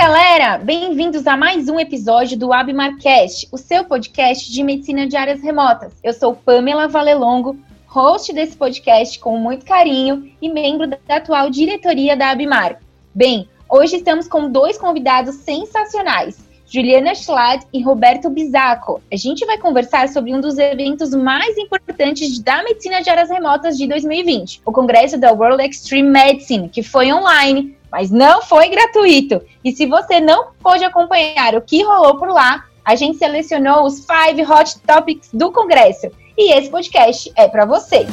galera! Bem-vindos a mais um episódio do AbMarcast, o seu podcast de medicina de áreas remotas. Eu sou Pamela Valelongo, host desse podcast com muito carinho e membro da atual diretoria da Abmar. Bem, hoje estamos com dois convidados sensacionais. Juliana Schlad e Roberto Bizaco. A gente vai conversar sobre um dos eventos mais importantes da medicina de áreas remotas de 2020, o Congresso da World Extreme Medicine, que foi online, mas não foi gratuito. E se você não pôde acompanhar o que rolou por lá, a gente selecionou os five hot topics do Congresso. E esse podcast é para você.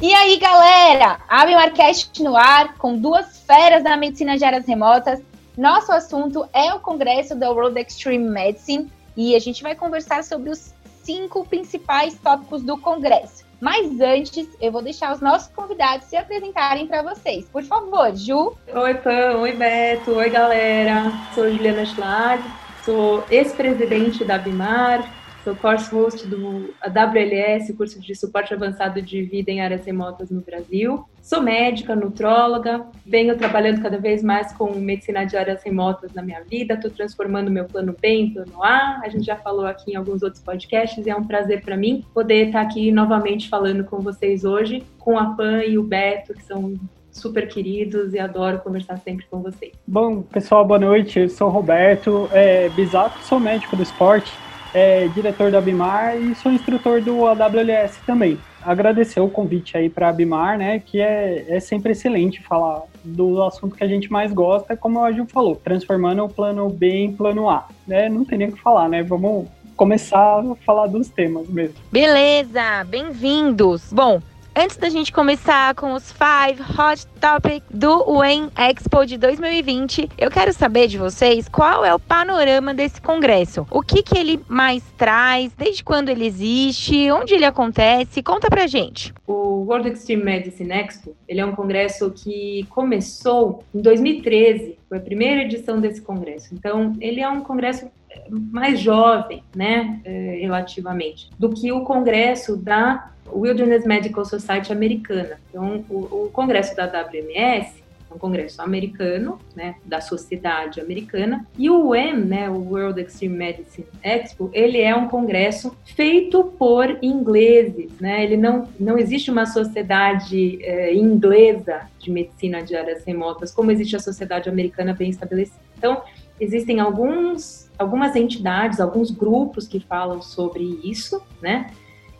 E aí, galera? Abre o Arcast no ar com duas feras da medicina de áreas remotas. Nosso assunto é o congresso da World Extreme Medicine e a gente vai conversar sobre os cinco principais tópicos do congresso. Mas antes, eu vou deixar os nossos convidados se apresentarem para vocês. Por favor, Ju. Oi, Pam. Oi, Beto. Oi, galera. Sou Juliana Schlag, sou ex-presidente da Bimar, Sou course host do WLS, curso de suporte avançado de vida em áreas remotas no Brasil. Sou médica, nutróloga, venho trabalhando cada vez mais com medicina de áreas remotas na minha vida, estou transformando meu plano B em plano A. A gente já falou aqui em alguns outros podcasts e é um prazer para mim poder estar aqui novamente falando com vocês hoje, com a Pan e o Beto, que são super queridos e adoro conversar sempre com vocês. Bom, pessoal, boa noite. Eu sou o Roberto, é, Bisato, sou médico do esporte é, diretor da Bimar e sou instrutor do AWLS também. Agradecer o convite aí para a Bimar, né, que é, é sempre excelente falar do assunto que a gente mais gosta, como a Ju falou, transformando o plano B em plano A. Né? Não tem nem o que falar, né? Vamos começar a falar dos temas mesmo. Beleza, bem-vindos. Bom, Antes da gente começar com os five hot topics do UEM Expo de 2020, eu quero saber de vocês qual é o panorama desse congresso. O que, que ele mais traz, desde quando ele existe, onde ele acontece, conta pra gente. O World Extreme Medicine Expo, ele é um congresso que começou em 2013, foi a primeira edição desse congresso. Então, ele é um congresso mais jovem, né, eh, relativamente, do que o congresso da Wilderness Medical Society americana. Então, o, o congresso da WMS é um congresso americano, né, da sociedade americana, e o UM, né, o World Extreme Medicine Expo, ele é um congresso feito por ingleses, né, ele não, não existe uma sociedade eh, inglesa de medicina de áreas remotas, como existe a sociedade americana bem estabelecida. Então, existem alguns, algumas entidades, alguns grupos que falam sobre isso, né,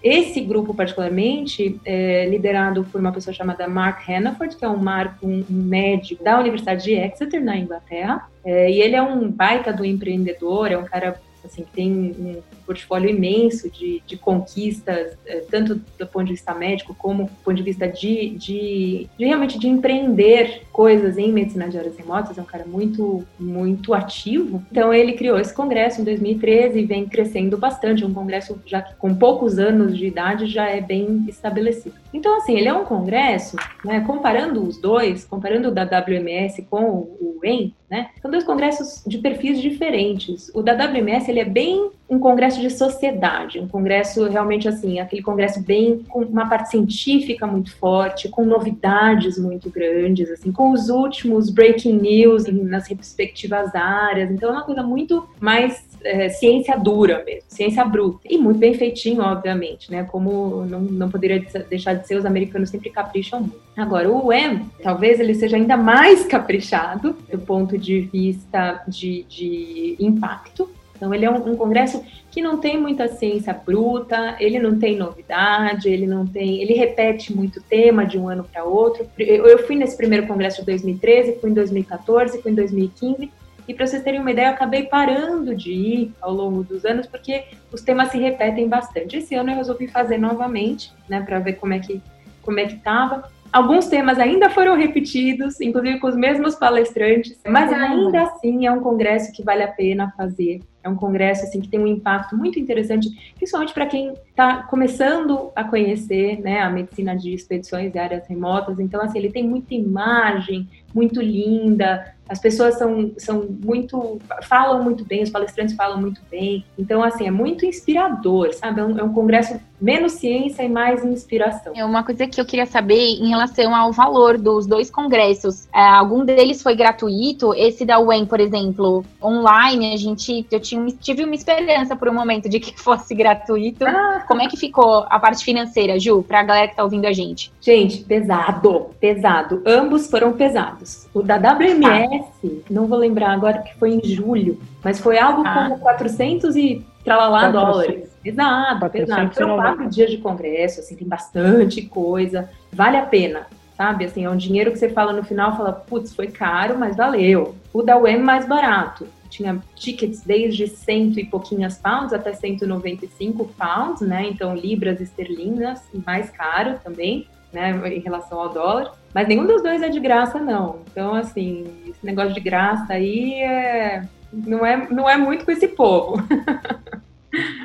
esse grupo, particularmente, é liderado por uma pessoa chamada Mark Hannaford, que é um, Marco, um médico da Universidade de Exeter, na Inglaterra. É, e ele é um baita do empreendedor, é um cara assim, que tem um portfólio imenso de, de conquistas, é, tanto do ponto de vista médico como do ponto de vista de, de, de, realmente de empreender coisas em medicina de áreas remotas, é um cara muito, muito ativo. Então ele criou esse congresso em 2013 e vem crescendo bastante, é um congresso já que com poucos anos de idade já é bem estabelecido. Então assim, ele é um congresso, né, comparando os dois, comparando o da WMS com o UEM, né, são dois congressos de perfis diferentes. O da WMS ele é bem um congresso de sociedade, um congresso realmente assim, aquele congresso bem com uma parte científica muito forte, com novidades muito grandes, assim, com os últimos breaking news nas respectivas áreas. Então é uma coisa muito mais é, ciência dura mesmo, ciência bruta. E muito bem feitinho, obviamente, né? Como não, não poderia deixar de ser, os americanos sempre capricham muito. Agora, o UEM, talvez ele seja ainda mais caprichado do ponto de vista de, de impacto, então, ele é um, um, congresso que não tem muita ciência bruta, ele não tem novidade, ele não tem, ele repete muito tema de um ano para outro. Eu, eu, fui nesse primeiro congresso de 2013, fui em 2014, fui em 2015. E para vocês terem uma ideia, eu acabei parando de ir ao longo dos anos porque os temas se repetem bastante. Esse ano eu resolvi fazer novamente, né, para ver como é que como é que estava. Alguns temas ainda foram repetidos, inclusive com os mesmos palestrantes, mas ainda assim é um congresso que vale a pena fazer é um congresso assim que tem um impacto muito interessante, principalmente para quem está começando a conhecer, né, a medicina de expedições e áreas remotas. Então, assim, ele tem muita imagem, muito linda, as pessoas são, são muito. falam muito bem, os palestrantes falam muito bem. Então, assim, é muito inspirador, sabe? É um, é um congresso menos ciência e mais inspiração. É uma coisa que eu queria saber em relação ao valor dos dois congressos. É, algum deles foi gratuito? Esse da UEM, por exemplo, online, a gente. Eu tinha, tive uma esperança por um momento de que fosse gratuito. Ah. Como é que ficou a parte financeira, Ju, pra galera que tá ouvindo a gente? Gente, pesado, pesado. Ambos foram pesados. O da WMS não vou lembrar agora que foi em julho, mas foi algo ah. como 400 e tralalá dólares. Exato, pesado. Foram quatro dias de congresso, assim, tem bastante coisa, vale a pena, sabe? Assim, é um dinheiro que você fala no final, fala, putz, foi caro, mas valeu. O da UEM mais barato. Tinha tickets desde cento e pouquinhas pounds até 195 pounds, né? Então, libras esterlinas, mais caro também né, em relação ao dólar. Mas nenhum dos dois é de graça, não. Então, assim, esse negócio de graça aí é, não, é, não é muito com esse povo.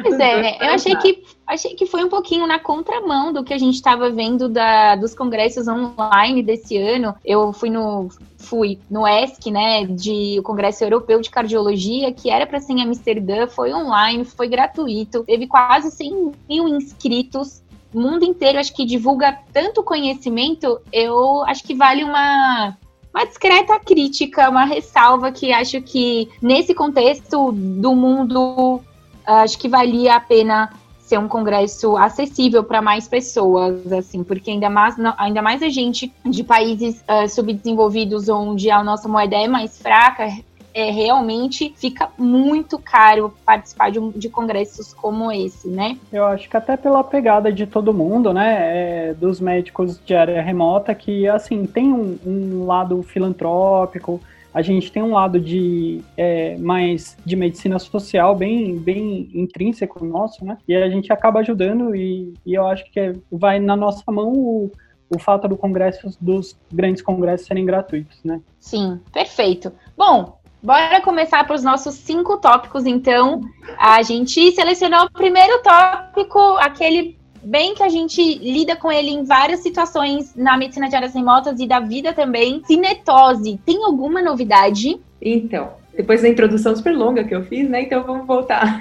Pois é, eu achei que, achei que foi um pouquinho na contramão do que a gente estava vendo da, dos congressos online desse ano. Eu fui no fui no ESC, né, de o Congresso Europeu de Cardiologia, que era para ser em Amsterdã, foi online, foi gratuito, teve quase 100 mil inscritos mundo inteiro acho que divulga tanto conhecimento, eu acho que vale uma uma discreta crítica, uma ressalva que acho que nesse contexto do mundo acho que valia a pena ser um congresso acessível para mais pessoas, assim, porque ainda mais, ainda mais a gente de países uh, subdesenvolvidos onde a nossa moeda é mais fraca, é, realmente fica muito caro participar de, de congressos como esse, né? Eu acho que até pela pegada de todo mundo, né, é, dos médicos de área remota, que, assim, tem um, um lado filantrópico, a gente tem um lado de é, mais de medicina social bem, bem intrínseco nosso, né? E a gente acaba ajudando e, e eu acho que é, vai na nossa mão o, o fato do congresso, dos grandes congressos serem gratuitos, né? Sim, perfeito. Bom, Bora começar para os nossos cinco tópicos, então. A gente selecionou o primeiro tópico, aquele bem que a gente lida com ele em várias situações na medicina de áreas remotas e da vida também. Cinetose, tem alguma novidade? Então, depois da introdução super longa que eu fiz, né? Então vamos voltar.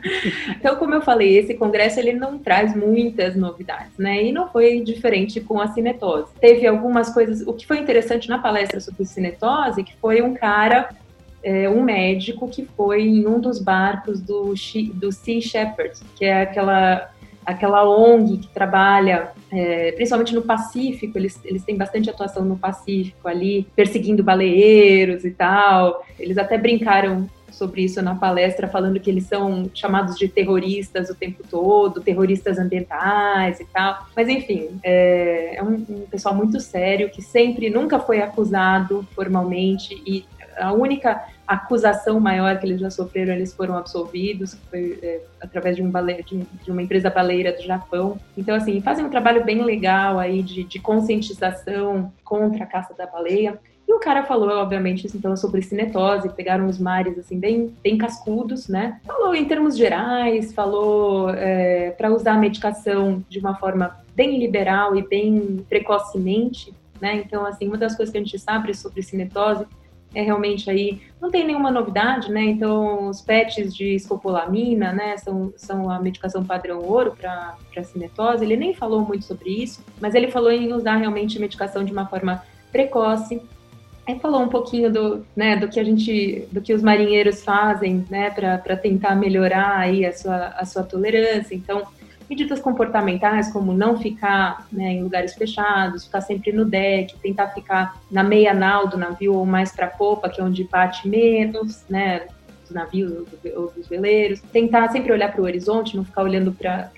então, como eu falei, esse congresso ele não traz muitas novidades, né? E não foi diferente com a cinetose. Teve algumas coisas. O que foi interessante na palestra sobre cinetose, que foi um cara é, um médico que foi em um dos barcos do, do Sea Shepherd, que é aquela, aquela ONG que trabalha é, principalmente no Pacífico, eles, eles têm bastante atuação no Pacífico ali, perseguindo baleeiros e tal. Eles até brincaram sobre isso na palestra, falando que eles são chamados de terroristas o tempo todo, terroristas ambientais e tal. Mas enfim, é, é um, um, pessoal muito sério que sempre, nunca foi acusado formalmente e a única acusação maior que eles já sofreram, eles foram absolvidos, que foi é, através de, um baleia, de, de, uma empresa baleira do Japão. Então, assim, fazem um trabalho bem legal aí de, de conscientização contra a caça da baleia. E o cara falou, obviamente, então, sobre cinetose, pegaram os mares, assim, bem, bem cascudos, né? Falou em termos gerais, falou é, para usar a medicação de uma forma bem liberal e bem precocemente, né? Então, assim, uma das coisas que a gente sabe sobre cinetose é realmente aí, não tem nenhuma novidade, né? Então, os PETs de escopolamina, né, são, são a medicação padrão ouro para cinetose. Ele nem falou muito sobre isso, mas ele falou em usar realmente medicação de uma forma precoce. Aí falou um pouquinho do, né, do que a gente, do que os marinheiros fazem, né, para tentar melhorar aí a sua, a sua tolerância. Então, medidas comportamentais, como não ficar né, em lugares fechados, ficar sempre no deck, tentar ficar na meia nau do navio ou mais para a popa, que é onde bate menos, né? Dos navios ou dos veleiros, tentar sempre olhar para o horizonte, não ficar olhando para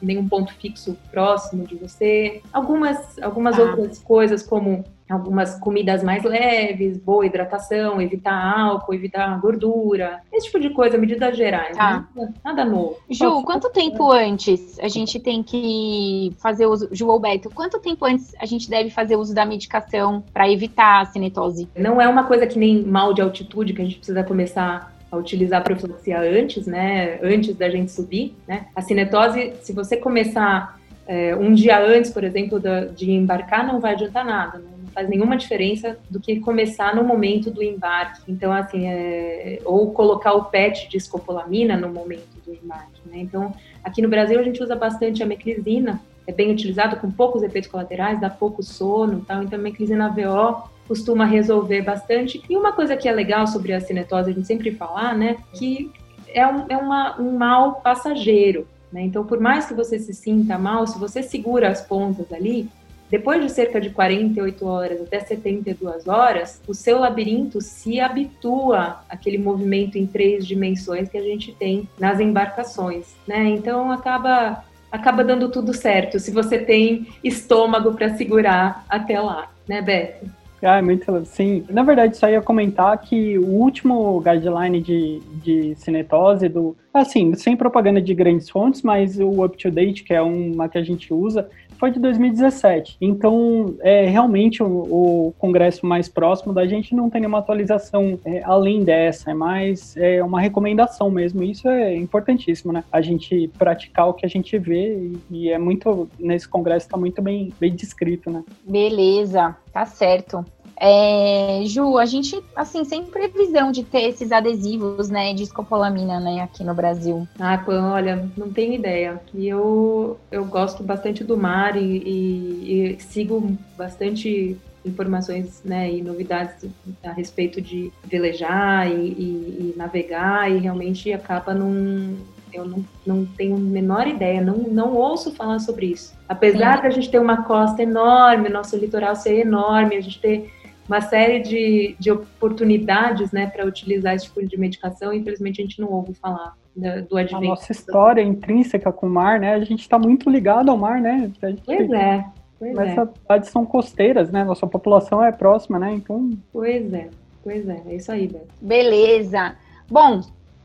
nenhum ponto fixo próximo de você. Algumas, algumas ah. outras coisas, como algumas comidas mais leves, boa hidratação, evitar álcool, evitar gordura, esse tipo de coisa, medidas gerais, tá. né? nada novo. Ju, quanto tempo antes a gente tem que fazer uso, Ju ou Beto, quanto tempo antes a gente deve fazer uso da medicação para evitar a cinetose? Não é uma coisa que nem mal de altitude que a gente precisa começar a utilizar a profilaxia antes, né, antes da gente subir, né. A cinetose, se você começar é, um dia antes, por exemplo, da, de embarcar, não vai adiantar nada, né? não faz nenhuma diferença do que começar no momento do embarque. Então, assim, é, ou colocar o PET de escopolamina no momento do embarque, né? Então, aqui no Brasil a gente usa bastante a meclizina, é bem utilizado com poucos efeitos colaterais, dá pouco sono, tal. Então, a meclizina VO costuma resolver bastante. E uma coisa que é legal sobre a cinetose, a gente sempre falar, né, que é um, é uma, um mal passageiro. Né? Então, por mais que você se sinta mal, se você segura as pontas ali, depois de cerca de 48 horas até 72 horas, o seu labirinto se habitua àquele movimento em três dimensões que a gente tem nas embarcações, né? Então acaba acaba dando tudo certo se você tem estômago para segurar até lá, né, Beto? Ah, muito sim. Na verdade, só ia comentar que o último guideline de, de cinetose do. Assim, sem propaganda de grandes fontes, mas o up to date, que é uma que a gente usa, foi de 2017. Então, é realmente o, o, congresso mais próximo da gente não tem nenhuma atualização é, além dessa, é mais é uma recomendação mesmo. Isso é importantíssimo, né? A gente praticar o que a gente vê e, e é muito nesse congresso está muito bem, bem descrito, né? Beleza, tá certo. É, Ju, a gente, assim, sem previsão de ter esses adesivos, né, de escopolamina, né, aqui no Brasil. Ah, Pan, olha, não tenho ideia. E eu, eu gosto bastante do mar e, e, e sigo bastante informações né, e novidades a respeito de velejar e, e, e, navegar e realmente acaba num eu não, não tenho a menor ideia, não, não ouço falar sobre isso. Apesar Sim. de a gente ter uma costa enorme, nosso litoral ser enorme, a gente ter uma série de, de oportunidades né, para utilizar esse tipo de medicação. Infelizmente, a gente não ouve falar né, do advento. A nossa história intrínseca com o mar, né? A gente está muito ligado ao mar, né? Gente, pois é. Pois mas é. cidades são costeiras, né? Nossa população é próxima, né? Então. Pois é, pois é, é isso aí, Beto. Beleza. Bom,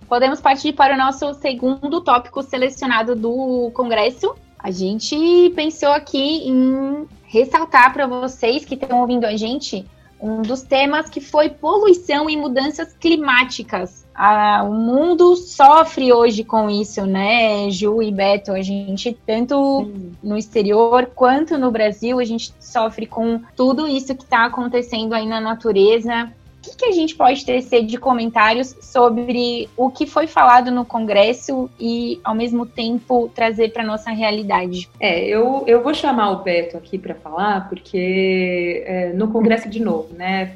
podemos partir para o nosso segundo tópico selecionado do Congresso. A gente pensou aqui em ressaltar para vocês que estão ouvindo a gente um dos temas que foi poluição e mudanças climáticas. Ah, o mundo sofre hoje com isso, né, Ju e Beto? A gente, tanto Sim. no exterior quanto no Brasil, a gente sofre com tudo isso que está acontecendo aí na natureza que, que a gente pode tecer de comentários sobre o que foi falado no Congresso e, ao mesmo tempo, trazer para nossa realidade? É, eu, eu vou chamar o Beto aqui para falar, porque é, no Congresso, de novo, né,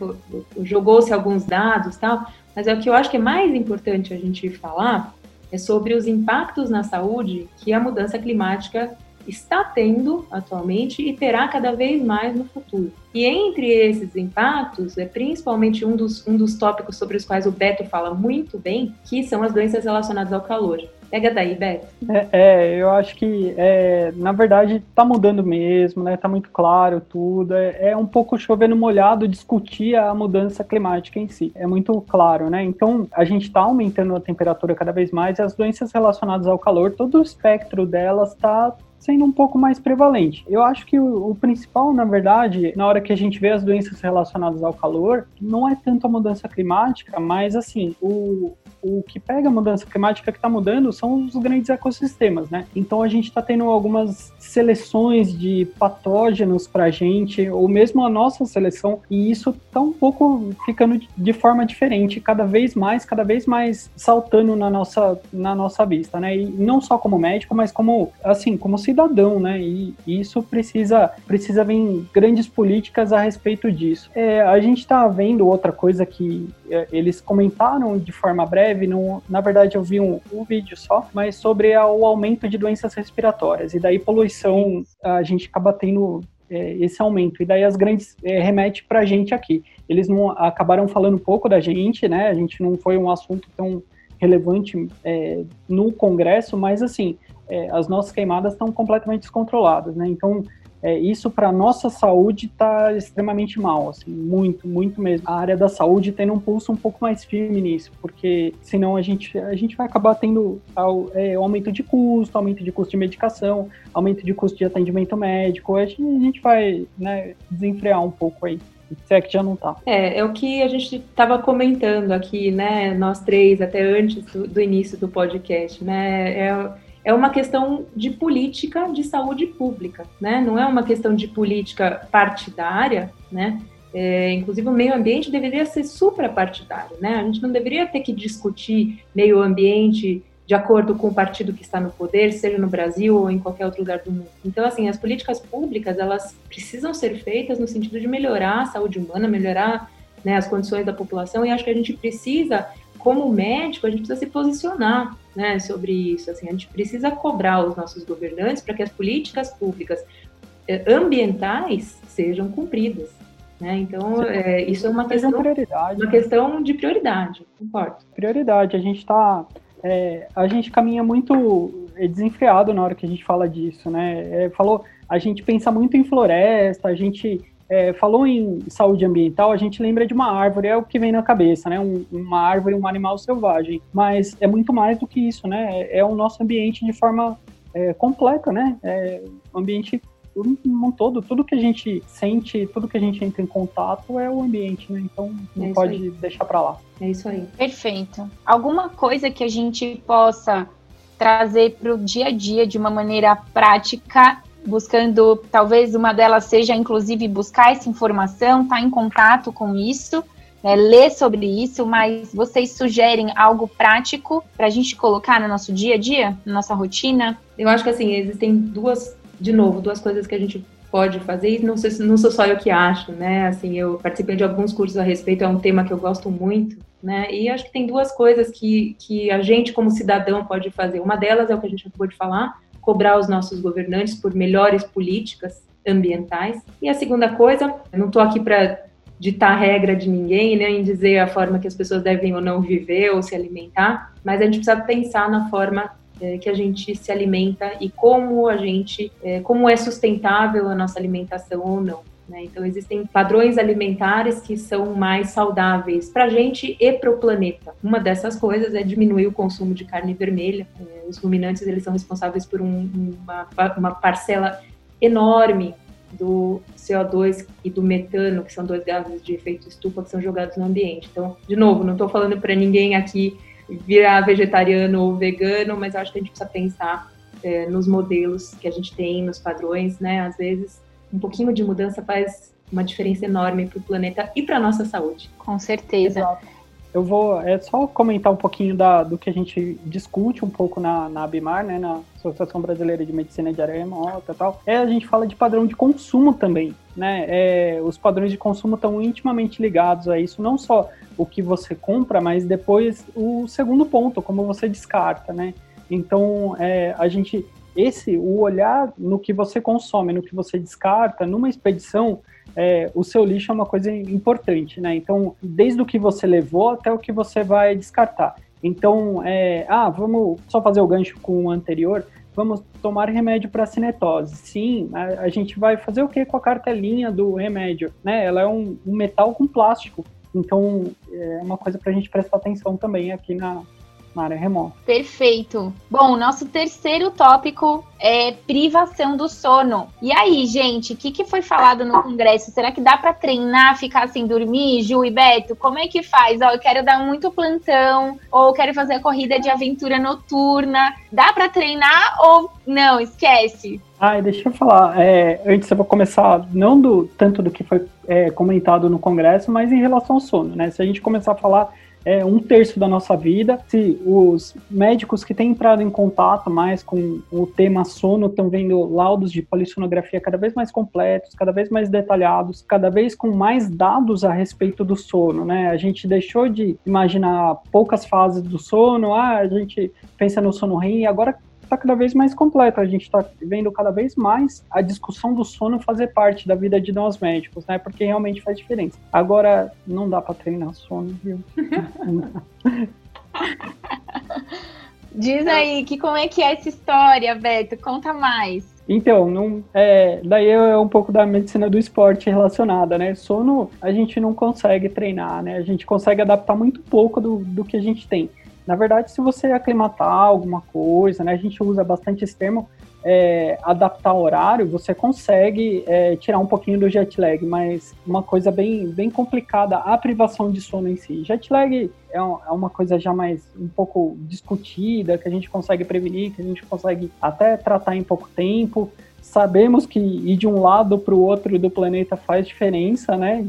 jogou-se alguns dados tal, mas é o que eu acho que é mais importante a gente falar é sobre os impactos na saúde que a mudança climática está tendo atualmente e terá cada vez mais no futuro. E entre esses impactos, é principalmente um dos, um dos tópicos sobre os quais o Beto fala muito bem, que são as doenças relacionadas ao calor. Pega daí, Beto. É, é eu acho que, é, na verdade, está mudando mesmo, né? Tá muito claro tudo. É, é, um pouco chovendo molhado discutir a mudança climática em si. É muito claro, né? Então, a gente está aumentando a temperatura cada vez mais e as doenças relacionadas ao calor, todo o espectro delas está sendo um pouco mais prevalente. Eu acho que o, o, principal, na verdade, na hora que a gente vê as doenças relacionadas ao calor, não é tanto a mudança climática, mas assim, o, o que pega a mudança climática que está mudando são os grandes ecossistemas, né? Então a gente está tendo algumas seleções de patógenos para a gente, ou mesmo a nossa seleção, e isso está um pouco ficando de forma diferente, cada vez mais, cada vez mais saltando na nossa, na nossa vista, né? E não só como médico, mas como, assim, como cidadão, né? E, isso precisa, precisa vir grandes políticas a respeito disso. É, a gente está vendo outra coisa que é, eles comentaram de forma breve, não, na verdade eu vi um, um vídeo só, mas sobre a, o aumento de doenças respiratórias. E daí poluição, a gente acaba tendo é, esse aumento. E daí as grandes é, remete para a gente aqui. Eles não acabaram falando pouco da gente, né? A gente não foi um assunto tão relevante é, no Congresso, mas assim, é, as nossas queimadas estão completamente descontroladas, né? Então, é, isso para nossa saúde está extremamente mal, assim, muito, muito mesmo. A área da saúde tendo um pulso um pouco mais firme nisso, porque senão a gente, a gente vai acabar tendo é, aumento de custo, aumento de custo de medicação, aumento de custo de atendimento médico, a gente, a gente vai né, desenfrear um pouco aí. Se é já não está. É, é o que a gente estava comentando aqui, né? Nós três, até antes do, do início do podcast, né? É, é uma questão de política de saúde pública, né? Não é uma questão de política partidária, né? É, inclusive, o meio ambiente deveria ser suprapartidário, né? A gente não deveria ter que discutir meio ambiente de acordo com o partido que está no poder, seja no Brasil ou em qualquer outro lugar do mundo. Então, assim, as políticas públicas, elas precisam ser feitas no sentido de melhorar a saúde humana, melhorar né, as condições da população, e acho que a gente precisa, como médico, a gente precisa se posicionar né, sobre isso. Assim, a gente precisa cobrar os nossos governantes para que as políticas públicas eh, ambientais sejam cumpridas. Né? Então, é, isso é uma questão, uma questão de prioridade, concordo. Prioridade, a gente está é, a gente caminha muito desenfreado na hora que a gente fala disso, né? É, falou, a gente pensa muito em floresta, a gente é, falou em saúde ambiental, a gente lembra de uma árvore, é o que vem na cabeça, né? Um, uma árvore, um animal selvagem. Mas é muito mais do que isso, né? É, é o nosso ambiente de forma é, completa, né? É um ambiente um todo, tudo que a gente sente, tudo que a gente entra em contato é o ambiente, né? Então não é pode aí. deixar para lá. É isso aí. Perfeito. Alguma coisa que a gente possa trazer para o dia a dia de uma maneira prática, buscando, talvez uma delas seja inclusive buscar essa informação, estar tá em contato com isso. Né, ler sobre isso, mas vocês sugerem algo prático para a gente colocar no nosso dia a dia, na nossa rotina? Eu acho que assim, existem duas de novo, duas coisas que a gente pode fazer, e não, sei, não sou só eu que acho, né? Assim, eu participei de alguns cursos a respeito, é um tema que eu gosto muito, né? E acho que tem duas coisas que, que a gente, como cidadão, pode fazer. Uma delas é o que a gente acabou de falar, cobrar os nossos governantes por melhores políticas ambientais. E a segunda coisa, eu não estou aqui para ditar regra de ninguém, nem né, dizer a forma que as pessoas devem ou não viver ou se alimentar, mas a gente precisa pensar na forma é, que a gente se alimenta e como a gente, é, como é sustentável a nossa alimentação ou não. Né? Então existem padrões alimentares que são mais saudáveis para a gente e para o planeta. Uma dessas coisas é diminuir o consumo de carne vermelha. É, os ruminantes eles são responsáveis por um, uma, uma parcela enorme do CO2 e do metano, que são dois gases de efeito estufa que são jogados no ambiente. Então, de novo, não estou falando para ninguém aqui virar vegetariano ou vegano, mas acho que a gente precisa pensar é, nos modelos que a gente tem, nos padrões, né? Às vezes, um pouquinho de mudança faz uma diferença enorme para o planeta e para a nossa saúde. Com certeza. Exato. Eu vou é só comentar um pouquinho da, do que a gente discute um pouco na, na ABMAR, né, na Associação Brasileira de Medicina de Área Remota e tal. É, a gente fala de padrão de consumo também, né? É, os padrões de consumo estão intimamente ligados a isso, não só o que você compra, mas depois o segundo ponto, como você descarta, né? Então, é, a gente esse o olhar no que você consome, no que você descarta, numa expedição é, o seu lixo é uma coisa importante, né? Então, desde o que você levou até o que você vai descartar. Então, é, ah, vamos só fazer o gancho com o anterior. Vamos tomar remédio para cinetose. Sim, a, a, gente vai fazer o que com a cartelinha do remédio? Né? Ela é um, um metal com plástico. Então, é uma coisa para a gente prestar atenção também aqui na, na área remota. Perfeito. Bom, nosso terceiro tópico é privação do sono. E aí, gente, o que, que foi falado no congresso? Será que dá para treinar, ficar sem dormir, Ju e Beto? Como é que faz? Ó, eu quero dar muito plantão, ou quero fazer a corrida de aventura noturna. Dá para treinar ou não? Esquece. Ah, deixa eu falar. É, antes eu vou começar não do tanto do que foi é, comentado no congresso, mas em relação ao sono, né? Se a gente começar a falar é um terço da nossa vida. Se os médicos que têm entrado em contato mais com o tema sono estão vendo laudos de polissonografia cada vez mais completos, cada vez mais detalhados, cada vez com mais dados a respeito do sono, né? A gente deixou de imaginar poucas fases do sono, ah, a gente pensa no sono REM e agora está cada vez mais completa. A gente está vendo cada vez mais a discussão do sono fazer parte da vida de nós médicos, né? Porque realmente faz diferença. Agora, não dá para treinar sono, viu? Diz aí, que como é que é essa história, Beto? Conta mais. Então, não, é, daí é um pouco da medicina do esporte relacionada, né? Sono a gente não consegue treinar, né? A gente consegue adaptar muito pouco do, do que a gente tem. Na verdade, se você aclimatar alguma coisa, né, a gente usa bastante esse termo, é, adaptar horário, você consegue é, tirar um pouquinho do jet lag, mas uma coisa bem, bem complicada, a privação de sono em si. Jet lag é, é uma coisa já mais um pouco discutida, que a gente consegue prevenir, que a gente consegue até tratar em pouco tempo. Sabemos que ir de um lado para o outro do planeta faz diferença, né?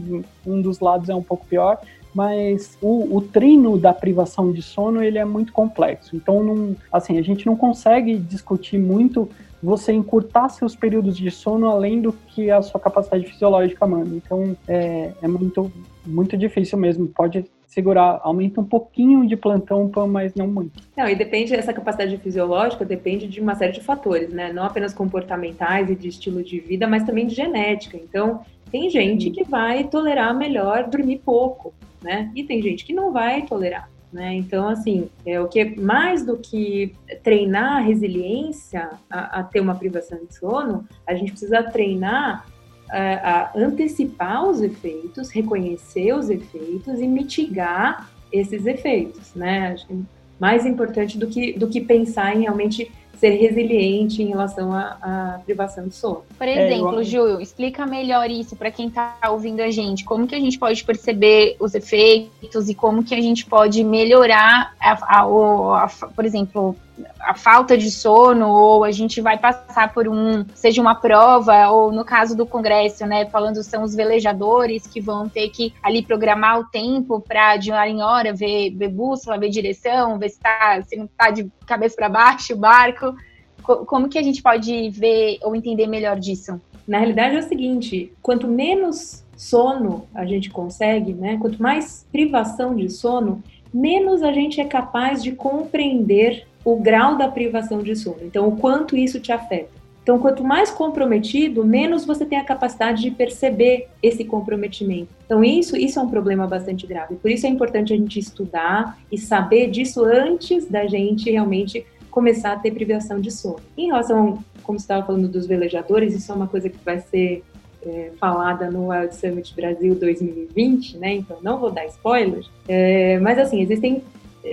Um dos lados é um pouco pior, mas o, o, treino da privação de sono ele é muito complexo. Então, não, assim, a gente não consegue discutir muito você encurtar seus períodos de sono além do que a sua capacidade fisiológica manda. Então, é, é muito, muito difícil mesmo. Pode segurar, aumenta um pouquinho de plantão, mas não muito. Não, e depende, essa capacidade fisiológica depende de uma série de fatores, né? Não apenas comportamentais e de estilo de vida, mas também de genética. Então, tem gente que vai tolerar melhor dormir pouco, né? E tem gente que não vai tolerar. Né? Então, assim, é o que é mais do que treinar a resiliência a, a ter uma privação de sono, a gente precisa treinar a, é, a antecipar os efeitos, reconhecer os efeitos e mitigar esses efeitos, né? Acho que mais importante do que, do que pensar em realmente ser resiliente em relação à, à privação de sono. Por exemplo, é, Ju, explica melhor isso para quem está ouvindo a gente. Como que a gente pode perceber os efeitos e como que a gente pode melhorar, a, a, a, a por exemplo, a falta de sono, ou a gente vai passar por um, seja uma prova, ou no caso do congresso, né, falando são os velejadores que vão ter que ali programar o tempo para de hora em hora ver, ver bússola, ver direção, ver se, tá, se não está de cabeça para baixo o barco. Como que a gente pode ver ou entender melhor disso? Na realidade é o seguinte, quanto menos sono a gente consegue, né, quanto mais privação de sono, menos a gente é capaz de compreender o grau da privação de sono. Então, o quanto isso te afeta. Então, quanto mais comprometido, menos você tem a capacidade de perceber esse comprometimento. Então, isso, isso é um problema bastante grave. Por isso é importante a gente estudar e saber disso antes da gente realmente começar a ter privação de sono. Em relação, como você estava falando dos velejadores, isso é uma coisa que vai ser é, falada no Wild Summit Brasil 2020, né? Então, não vou dar spoilers. É, mas, assim, existem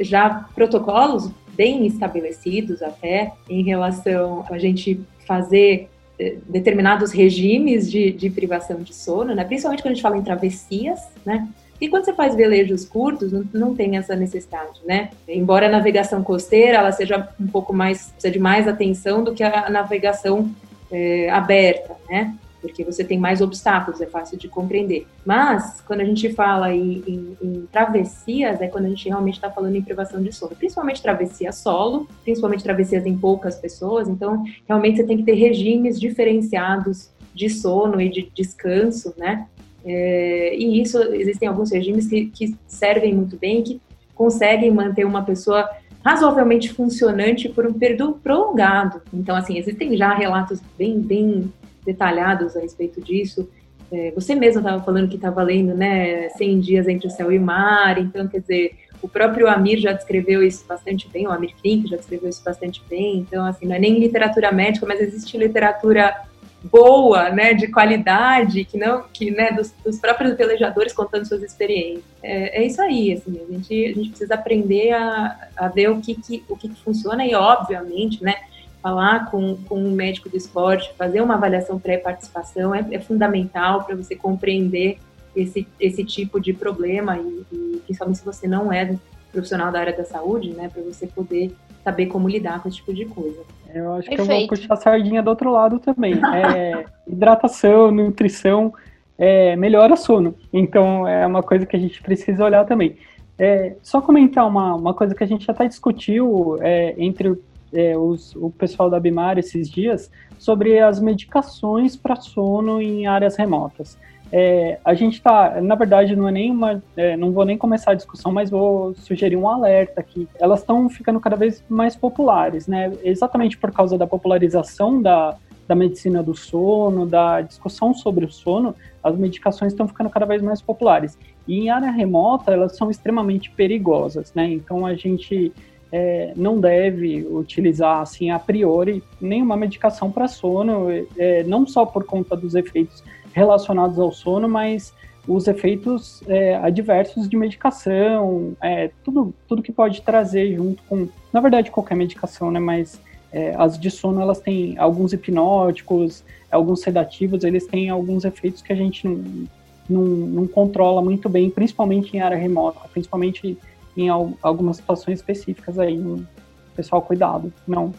já protocolos bem estabelecidos até em relação a gente fazer eh, determinados regimes de, de privação de sono, né? principalmente quando a gente fala em travessias, né? E quando você faz velejos curtos, não, não tem essa necessidade, né? Embora a navegação costeira ela seja um pouco mais, precisa de mais atenção do que a navegação é, aberta, né? Porque você tem mais obstáculos, é fácil de compreender. Mas, quando a gente fala em, em, em travessias, é quando a gente realmente está falando em privação de sono, principalmente travessia solo, principalmente travessias em poucas pessoas, então, realmente você tem que ter regimes diferenciados de sono e de descanso, né? É, e isso, existem alguns regimes que, que servem muito bem, que conseguem manter uma pessoa razoavelmente funcionante por um período prolongado. Então, assim, existem já relatos bem, bem detalhados a respeito disso. É, você mesmo estava falando que estava lendo, né, 100 dias entre o céu e o mar, então, quer dizer, o próprio Amir já descreveu isso bastante bem, o Amir Klink já descreveu isso bastante bem, então, assim, não é nem literatura médica, mas existe literatura boa, né, de qualidade, que não, que, né, dos, dos próprios velejadores contando suas experiências. É, é, isso aí, assim, a gente, a gente precisa aprender a, a ver o que, que, o que, que funciona e, obviamente, né, falar com, com um médico do esporte, fazer uma avaliação pré-participação é, é fundamental para você compreender esse, esse tipo de problema e, e, principalmente se você não é profissional da área da saúde, né, para você poder saber como lidar com esse tipo de coisa. Eu acho Perfeito. que eu vou puxar a sardinha do outro lado também. É, hidratação, nutrição, é, melhora sono. Então é uma coisa que a gente precisa olhar também. É, só comentar uma, uma coisa que a gente até discutiu é, entre é, os, o pessoal da Bimar esses dias sobre as medicações para sono em áreas remotas. É, a gente está, na verdade, não é nem uma, é, não vou nem começar a discussão, mas vou sugerir um alerta aqui. Elas estão ficando cada vez mais populares, né? Exatamente por causa da popularização da, da medicina do sono, da discussão sobre o sono, as medicações estão ficando cada vez mais populares. E em área remota, elas são extremamente perigosas, né? Então a gente é, não deve utilizar assim a priori nenhuma medicação para sono, é, não só por conta dos efeitos relacionados ao sono, mas os efeitos é, adversos de medicação, é, tudo, tudo que pode trazer junto com, na verdade, qualquer medicação, né? Mas É, as de sono, elas têm alguns hipnóticos, alguns sedativos, eles têm alguns efeitos que a gente não, não, não controla muito bem, principalmente em área remota, principalmente em algumas situações específicas aí. Pessoal, cuidado, não.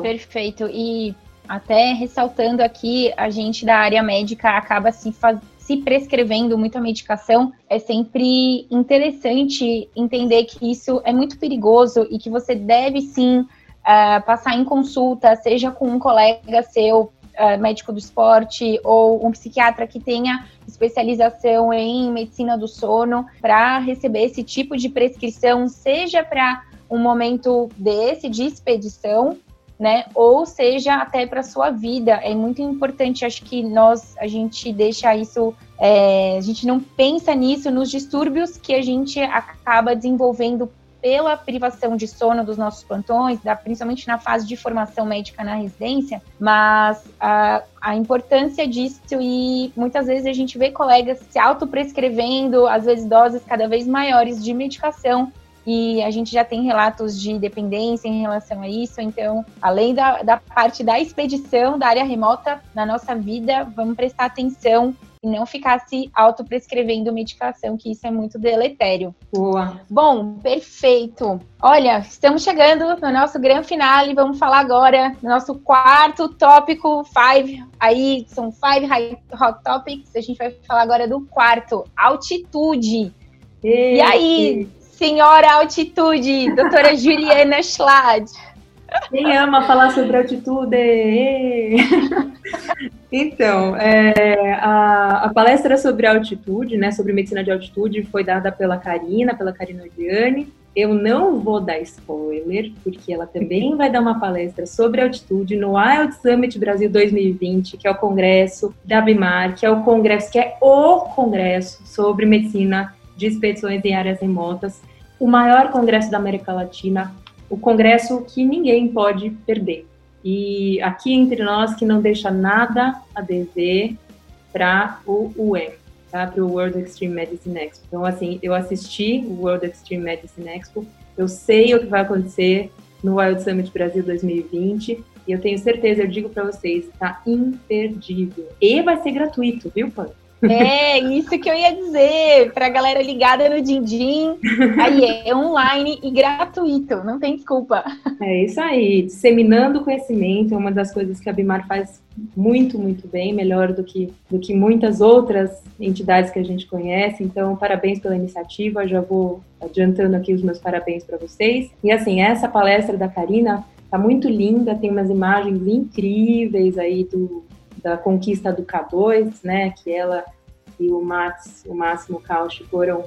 Perfeito. E até ressaltando aqui, a gente da área médica acaba se, faz, se prescrevendo muita medicação. É sempre interessante entender que isso é muito perigoso e que você deve sim uh, passar em consulta, seja com um colega seu, uh, médico do esporte, ou um psiquiatra que tenha especialização em medicina do sono, para receber esse tipo de prescrição, seja para um momento desse de expedição, né? Ou seja, até para sua vida. É muito importante, acho que nós, a gente deixa isso, é, a gente não pensa nisso, nos distúrbios que a gente acaba desenvolvendo pela privação de sono dos nossos plantões, da, principalmente na fase de formação médica na residência, mas a, a importância disso e muitas vezes a gente vê colegas se autoprescrevendo, às vezes doses cada vez maiores de medicação e a gente já tem relatos de dependência em relação a isso. Então, além da, da parte da expedição da área remota na nossa vida, vamos prestar atenção e não ficar se autoprescrevendo medicação, que isso é muito deletério. Boa. Bom, perfeito. Olha, estamos chegando no nosso grande finale. Vamos falar agora do nosso quarto tópico, five. Aí são five hot topics. A gente vai falar agora do quarto, altitude. E, e aí, Senhora Altitude, doutora Juliana Schlad. Quem ama falar sobre altitude? então, é, a, a, palestra sobre altitude, né, sobre medicina de altitude, foi dada pela Karina, pela Karina Odiani. Eu não vou dar spoiler, porque ela também vai dar uma palestra sobre altitude no Wild Summit Brasil 2020, que é o congresso da BIMAR, que é o congresso, que é o congresso sobre medicina de expedições em áreas remotas o maior congresso da América Latina, o congresso que ninguém pode perder. E aqui entre nós que não deixa nada a dever para o UEM, tá? para o World Extreme Medicine Expo. Então, assim, eu assisti o World Extreme Medicine Expo, eu sei o que vai acontecer no Wild Summit Brasil 2020 e eu tenho certeza, eu digo para vocês, está imperdível. E vai ser gratuito, viu, Pan? É, isso que eu ia dizer, pra galera ligada no Dindim. Aí é online e gratuito, não tem desculpa. É isso aí, disseminando conhecimento é uma das coisas que a Bimar faz muito, muito bem, melhor do que, do que muitas outras entidades que a gente conhece. Então, parabéns pela iniciativa, já vou adiantando aqui os meus parabéns para vocês. E assim, essa palestra da Karina tá muito linda, tem umas imagens incríveis aí do, da conquista do K2, né, que ela e o, Max, o Máximo Cauch foram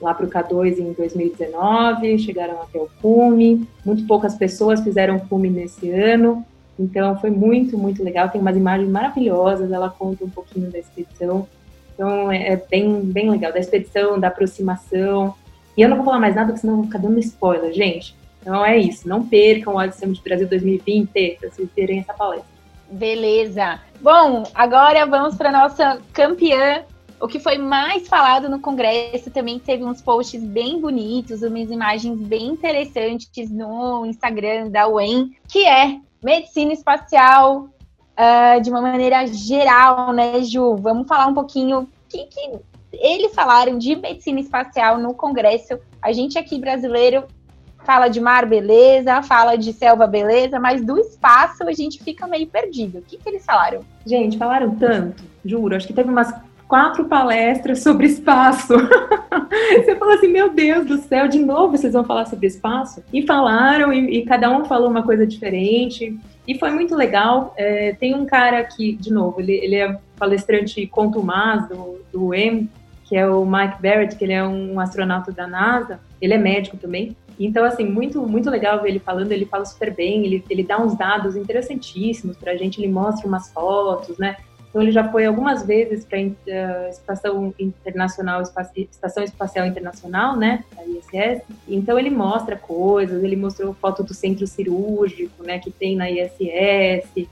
lá para o K2 em 2019, chegaram até o cume, muito poucas pessoas fizeram cume nesse ano, então foi muito, muito legal, tem umas imagens maravilhosas, ela conta um pouquinho da expedição, então é, é bem, bem legal, da expedição, da aproximação, e eu não vou falar mais nada, porque senão eu vou ficar dando spoiler, gente. Então é isso, não percam o Odyssey de Brasil 2020 para vocês terem essa palestra. Beleza. Bom, agora vamos para nossa campeã. O que foi mais falado no congresso também teve uns posts bem bonitos, umas imagens bem interessantes no Instagram da UEM, que é medicina espacial uh, de uma maneira geral, né, Ju? Vamos falar um pouquinho o que, que eles falaram de medicina espacial no congresso. A gente aqui brasileiro fala de mar, beleza, fala de selva, beleza, mas do espaço a gente fica meio perdido. O que, que eles falaram? Gente, falaram tanto, juro. Acho que teve umas quatro palestras sobre espaço. Você fala assim, meu Deus do céu, de novo vocês vão falar sobre espaço? E falaram, e, e cada um falou uma coisa diferente. E foi muito legal. É, tem um cara aqui, de novo, ele, ele é palestrante contumaz do, do UEM, que é o Mike Barrett, que ele é um astronauta da NASA. Ele é médico também. Então, assim, muito, muito legal ver ele falando, ele fala super bem, ele, ele dá uns dados interessantíssimos para a gente, ele mostra umas fotos, né? Então, ele já foi algumas vezes para a uh, Estação Internacional, Estação Espacial Internacional, né, a ISS. Então, ele mostra coisas, ele mostrou foto do centro cirúrgico, né, que tem na ISS.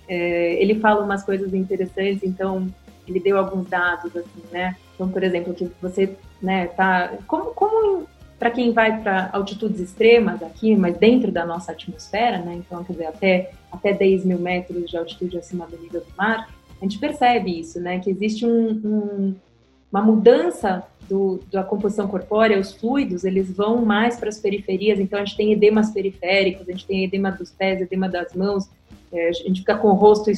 É, ele fala umas coisas interessantes, então, ele deu alguns dados, assim, né. Então, por exemplo, que você, né, tá... Como, como para quem vai para altitudes extremas aqui, mas dentro da nossa atmosfera, né? Então, quer dizer, até, até 10 mil metros de altitude acima do nível do mar, a gente percebe isso, né? Que existe um, um, uma mudança do, da composição corpórea, os fluidos, eles vão mais para as periferias, então a gente tem edemas periféricos, a gente tem edema dos pés, edema das mãos, é, a gente fica com o rosto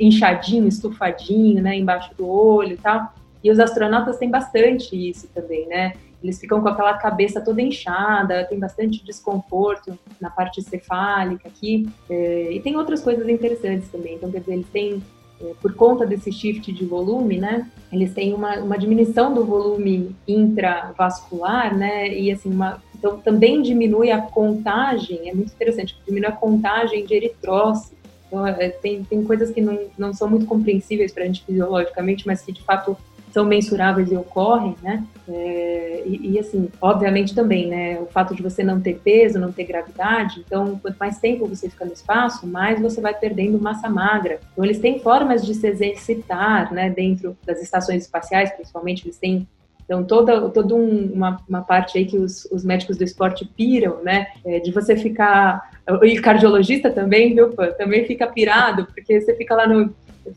inchadinho, estufadinho, né, embaixo do olho e tal. E os astronautas têm bastante isso também, né? Eles ficam com aquela cabeça toda inchada, tem bastante desconforto na parte cefálica aqui. É, e tem outras coisas interessantes também. Então, quer dizer, eles têm, é, por conta desse shift de volume, né? Eles têm uma, uma diminuição do volume intravascular, né? E assim, uma, então também diminui a contagem, é muito interessante, diminui a contagem de eritrócitos. Então, é, tem, tem coisas que não, não são muito compreensíveis para a gente fisiologicamente, mas que de fato são mensuráveis e ocorrem, né? É, e, e, assim, obviamente também, né? O fato de você não ter peso, não ter gravidade, então quanto mais tempo você fica no espaço, mais você vai perdendo massa magra. Então eles têm formas de se exercitar, né? Dentro das estações espaciais, principalmente, eles têm então, toda, toda um, uma, uma parte aí que os, os médicos do esporte piram, né? É, de você ficar. E cardiologista também, viu? Também fica pirado, porque você fica lá no,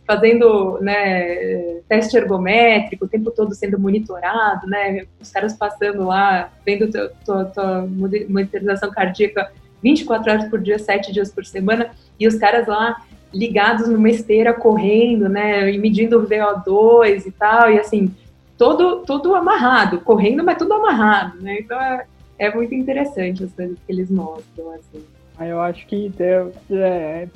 fazendo né, teste ergométrico, o tempo todo sendo monitorado, né, os caras passando lá, vendo tua, tua, tua monitorização cardíaca 24 horas por dia, 7 dias por semana, e os caras lá ligados numa esteira correndo, né, e medindo o VO2 e tal, e assim, todo, tudo amarrado, correndo, mas tudo amarrado, né, então é, é muito interessante as coisas que eles mostram, assim. Eu acho que é, é,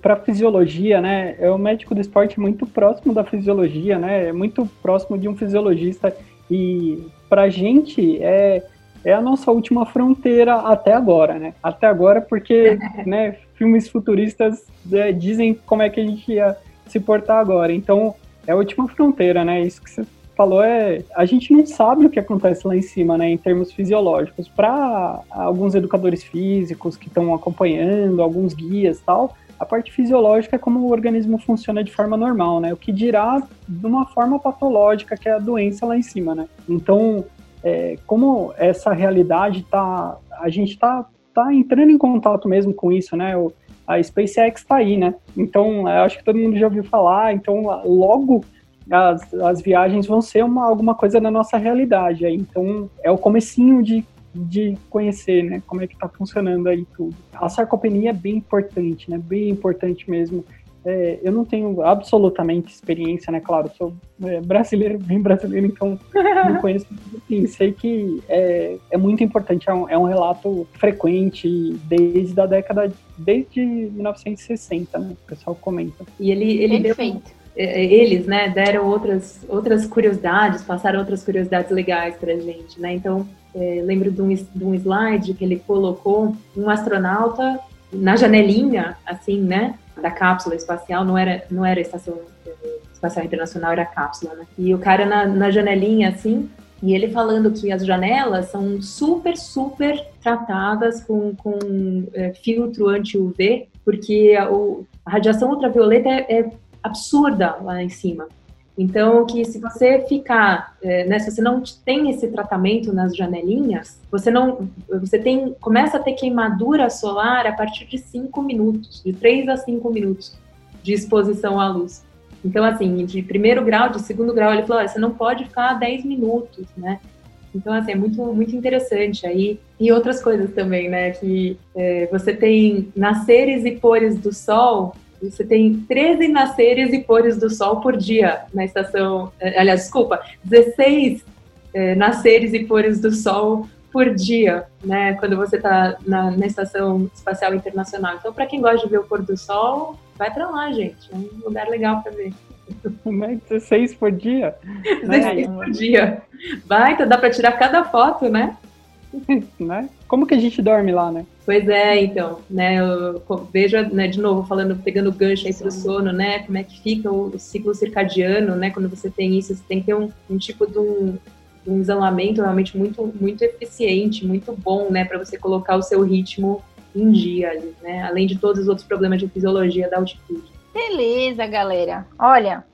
para a fisiologia, né? É o médico do esporte muito próximo da fisiologia, né? É muito próximo de um fisiologista e para a gente é, é a nossa última fronteira até agora, né? Até agora porque, né? Filmes futuristas é, dizem como é que a gente ia se portar agora. Então é a última fronteira, né? Isso que você falou é a gente não sabe o que acontece lá em cima, né, em termos fisiológicos. Para alguns educadores físicos que estão acompanhando, alguns guias, tal, a parte fisiológica é como o organismo funciona de forma normal, né? O que dirá de uma forma patológica que é a doença lá em cima, né? Então, é, como essa realidade tá, a gente tá tá entrando em contato mesmo com isso, né? O, a SpaceX está aí, né? Então, eu acho que todo mundo já ouviu falar. Então, logo as, as viagens vão ser uma, alguma coisa na nossa realidade. Aí. Então, é o comecinho de, de conhecer, né, como é que está funcionando aí tudo. A sarcopenia é bem importante, né, bem importante mesmo. É, eu não tenho absolutamente experiência, né? Claro, sou é, brasileiro, bem brasileiro, então não conheço. Assim, sei que é, é muito importante, é um, é um, relato frequente desde a década, desde 1960, né? O pessoal comenta. E ele, ele Perfeito. deu eles, né, deram outras, outras curiosidades, passaram outras curiosidades legais para a gente, né? Então, é, lembro de um, de um slide que ele colocou um astronauta na janelinha, assim, né, da cápsula espacial, não era, não era estação é, espacial internacional, era cápsula, né? E o cara na, na janelinha, assim, e ele falando que as janelas são super, super tratadas com, com é, filtro anti-UV, porque a, o, a radiação ultravioleta é, é absurda lá em cima. Então, que se você ficar, é, né, se você não tem esse tratamento nas janelinhas, você não, você tem, começa a ter queimadura solar a partir de 5 minutos, de 3 a 5 minutos de exposição à luz. Então, assim, de primeiro grau, de segundo grau, ele falou, você não pode ficar 10 minutos, né? Então, assim, é muito, muito interessante aí. E outras coisas também, né? Que é, você tem nasceres e pores do Sol você tem 13 nasceres e pores do sol por dia na estação. Eh, aliás, desculpa, 16 é, nasceres e pores do sol por dia, né? Quando você está na, na, Estação Espacial Internacional. Então, para quem gosta de ver o pôr do sol, vai para lá, gente. É um lugar legal para ver. 16 por dia? 16 por dia. Vai, então dá para tirar cada foto, né? né? Como que a gente dorme lá, né? Pois é, então, né? Eu vejo, né, de novo, falando, pegando o gancho aí pro sono, né? Como é que fica o, ciclo circadiano, né? Quando você tem isso, você tem que ter um, um tipo de um, um isolamento realmente muito, muito eficiente, muito bom, né? Para você colocar o seu ritmo em dia ali, né? Além de todos os outros problemas de fisiologia da altitude. Beleza, galera. Olha,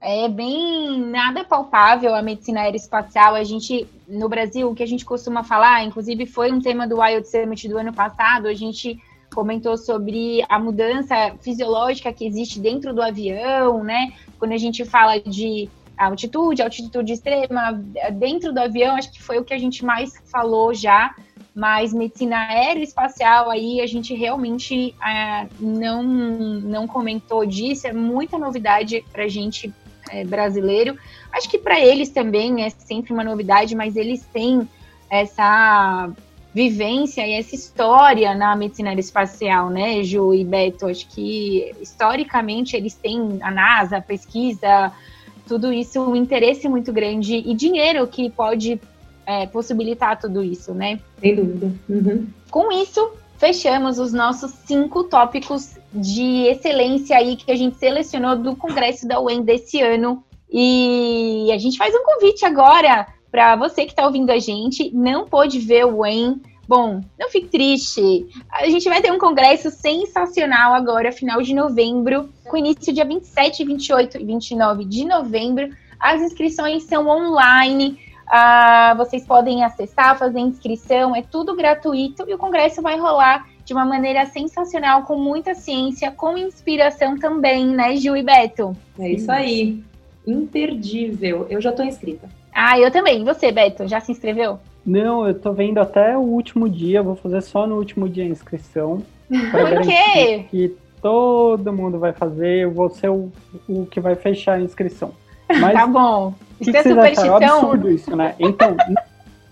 é bem nada palpável a medicina aeroespacial. A gente, no Brasil, o que a gente costuma falar, inclusive foi um tema do Wild Summit do ano passado, a gente comentou sobre a mudança fisiológica que existe dentro do avião, né? Quando a gente fala de altitude, altitude extrema, dentro do avião, acho que foi o que a gente mais falou já, mas medicina aeroespacial aí a gente realmente é, não, não comentou disso, é muita novidade para a gente é, brasileiro. Acho que para eles também é sempre uma novidade, mas eles têm essa vivência e essa história na medicina aeroespacial, né, Ju e Beto? Acho que historicamente eles têm a NASA, a pesquisa, tudo isso, um interesse muito grande e dinheiro que pode é, possibilitar tudo isso, né? Sem dúvida. Uhum. Com isso, fechamos os nossos cinco tópicos de excelência aí que a gente selecionou do Congresso da UEM desse ano. E a gente faz um convite agora para você que está ouvindo a gente, não pôde ver o UEM. Bom, não fique triste. A gente vai ter um congresso sensacional agora, final de novembro, com início dia 27, 28 e 29 de novembro. As inscrições são online. Ah, vocês podem acessar, fazer inscrição, é tudo gratuito e o congresso vai rolar de uma maneira sensacional, com muita ciência, com inspiração também, né, Gil e Beto? É isso aí. Imperdível. Eu já estou inscrita. Ah, eu também. E você, Beto, já se inscreveu? Não, eu tô vendo até o último dia, vou fazer só no último dia a inscrição. Por quê? Que todo mundo vai fazer, eu vou ser o, o que vai fechar a inscrição. Mas, tá bom. Isso é superstição. É um absurdo isso, né? Então,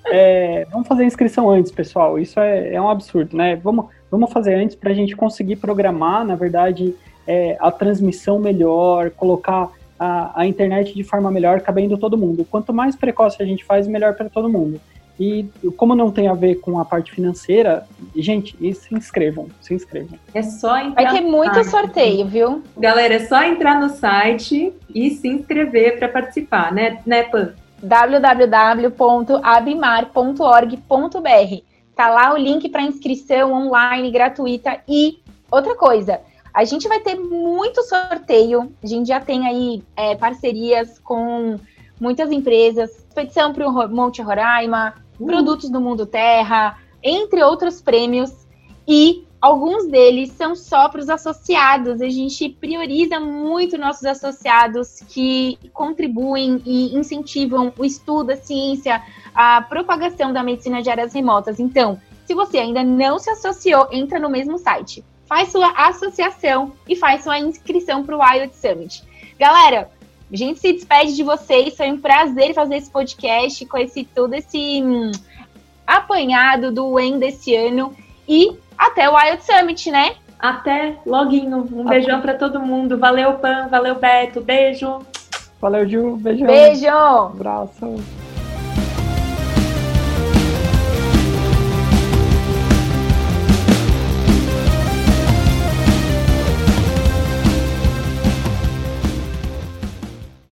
é, vamos fazer a inscrição antes, pessoal. Isso é, é um absurdo, né? Vamos, vamos fazer antes para a gente conseguir programar, na verdade, é, a transmissão melhor, colocar a, a internet de forma melhor, cabendo todo mundo. Quanto mais precoce a gente faz, melhor para todo mundo. E como não tem a ver com a parte financeira, gente, se inscrevam, se inscrevam. É só entrar. Vai ter muito site. sorteio, viu? Galera, é só entrar no site e se inscrever para participar, né, né Pan? www.abimar.org.br. Tá lá o link para inscrição online gratuita e outra coisa, a gente vai ter muito sorteio. A gente já tem aí é, parcerias com muitas empresas, expedição para o Monte Roraima, uh. produtos do Mundo Terra, entre outros prêmios. E alguns deles são só para os associados. A gente prioriza muito nossos associados que contribuem e incentivam o estudo, a ciência, a propagação da medicina de áreas remotas. Então, se você ainda não se associou, entra no mesmo site. Faz sua associação e faz sua inscrição para o Wild Summit. Galera, a gente se despede de vocês. Foi um prazer fazer esse podcast com esse todo esse hum, apanhado do WEN desse ano. E até o Wild Summit, né? Até loguinho. Um até. beijão para todo mundo. Valeu, Pan. Valeu, Beto. Beijo. Valeu, Ju. Beijão. Beijo. Um abraço.